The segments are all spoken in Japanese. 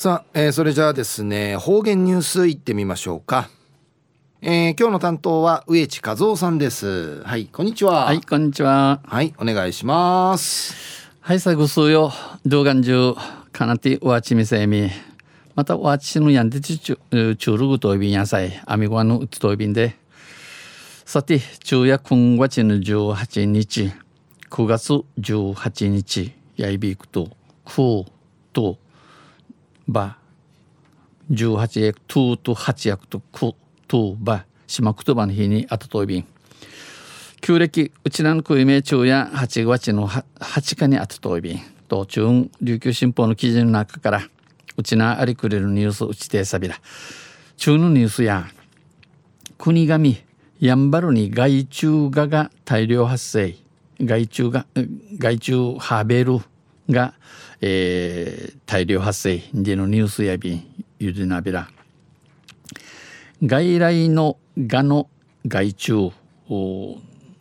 さあ、えー、それじゃあですね方言ニュースいってみましょうか、えー、今日の担当は植地和夫さんです。はいこんにちは。はいこんにちは。はいお願いします。はいさぐすよ。動画中かなてわちみせみ。またわちのやんでちちゅちゅるぐといびんやさい。あみごわのうつといびんで。さて昼夜今月の18日9月18日やいびくとくとば18役2と8役と9とば島くとばの日にあたといびん旧暦うちなのくいめ中や8月の8日にあたといびんと中琉球新報の記事の中からうちなありくれるニュースうちてさびら。中のニュースや国神やんばるに害虫がが大量発生。害虫が害虫ハーベル。が、えー、大量発生でのニュースやびんゆでなびら。外来のがの害虫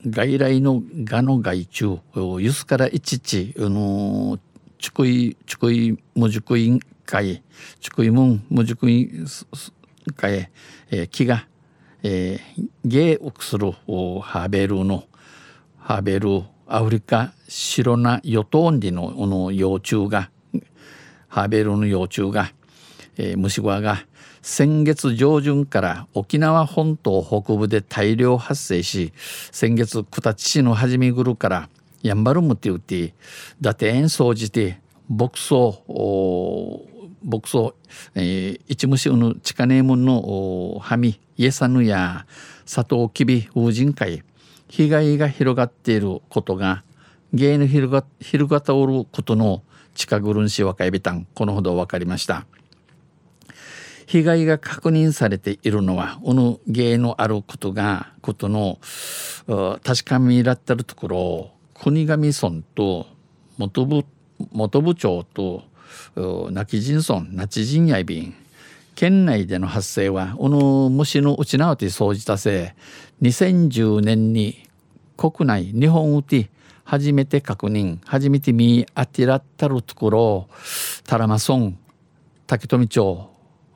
外来のがの害虫ゆすからいちちあのちくいちくいもじくいんかいちくいもんもじくいんかい、えー、木が、えー、ゲーをするハーベルのハーベルアフリカシロナヨトンディのの幼虫がハーベルの幼虫が、えー、虫歯が先月上旬から沖縄本島北部で大量発生し先月九立市の始めぐるからやんばるむって言って打点総じて牧草牧草、えー、一虫うぬチカネームのはみイエサヌやサトウキビ風神会被害が広がっていることが芸の広が広がたおることの近ぐるんし若いびたんこのほど分かりました。被害が確認されているのはこの芸のあることがことの確かめらってるところ国頭村と元部元部長と亡き人村那智人やいびん県内での発生はこの虫のうちなわて総じたせ2010年に国内日本うて初めて確認初めて見当てらったるところタラマ村竹富町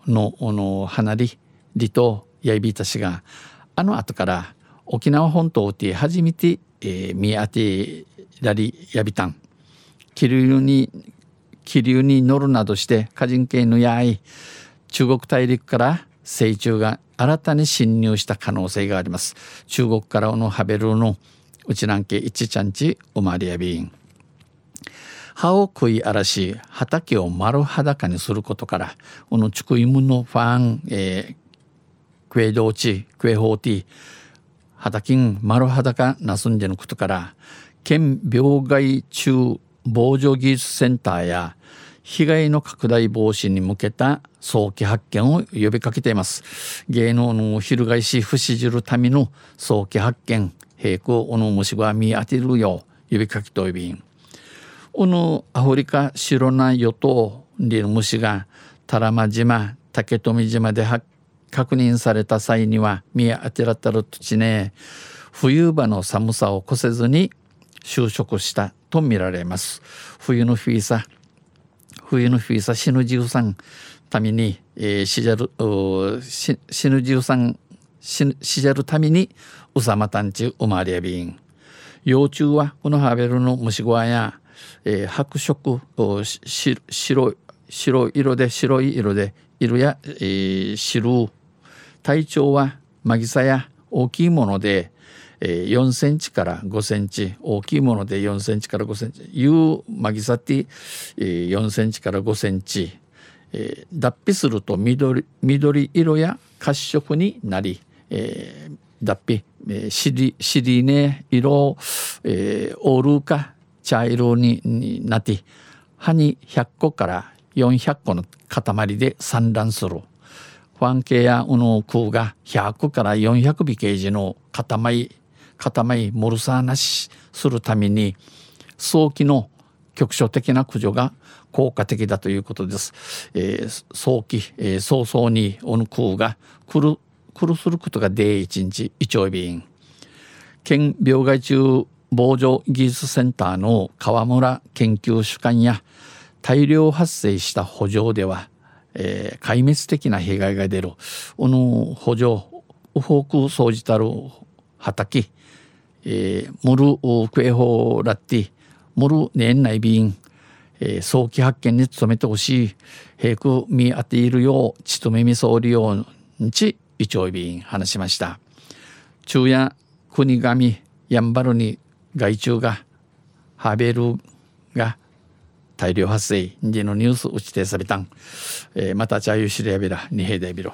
のの離り離島やいびたしがあの後から沖縄本島で初めて、えー、見当てらりやびたん。気流に気流に乗るなどして歌人系のやい中国大陸から成虫が新たに侵入した可能性があります。中国からのハベルのうちなんけ一ちゃんち生まれやびん。葉を食い荒らし畑を丸裸にすることからこのチクイムのファン、えー、クエドーチクエホーティ畑ん丸裸なすんでのことから県病害虫防除技術センターや被害の拡大防止に向けた早期発見を呼びかけています。芸能の翻し不死じるための早期発見平行おの虫が見当てるよう呼びかけといびんおのアフリカ白な与党にの虫がタラマ島竹富島で確認された際には見当てらったる土地ね。冬場の寒さを越せずに就職したとみられます。冬のフィーサ冬のフィーサ死ぬ13ために、えー、死じゃる死ぬ13死死じゃるためにうさまたんち生まれやびん。幼虫はこのハーベルの虫小屋や、えー、白色し白い白色で白い色で色や、えー、白体長はマギサや大きいもので、4センチから5センチ大きいもので4センチから5センチいうマギサティ、4センチから5センチ、脱皮すると緑緑色や褐色になり、えー、脱皮、えー、尻尻ね色、えー、オールか茶色になって葉に100個から400個の塊で産卵する。ファン系やうの空が100から400尾ケージの塊塊モルサーなしするために早期の局所的な駆除が効果的だということです。えー、早期、えー、早々におぬ空が来る来るすることが第一日一丁便県病害虫防除技術センターの川村研究主幹や大量発生した補助ではえー、壊滅的な被害が出るこの補助ウフォーク掃除たる畑、えー、モルクエホラッティモル年内便、えー、早期発見に努めてほしい平空見当ているようちとめみそうりようち一丁便話しました。昼夜国神やんばるに害虫がハーベルが大量発生。でのニュース打ちてさびたん、えー、またじゃあゆしりやびらにへでびろ。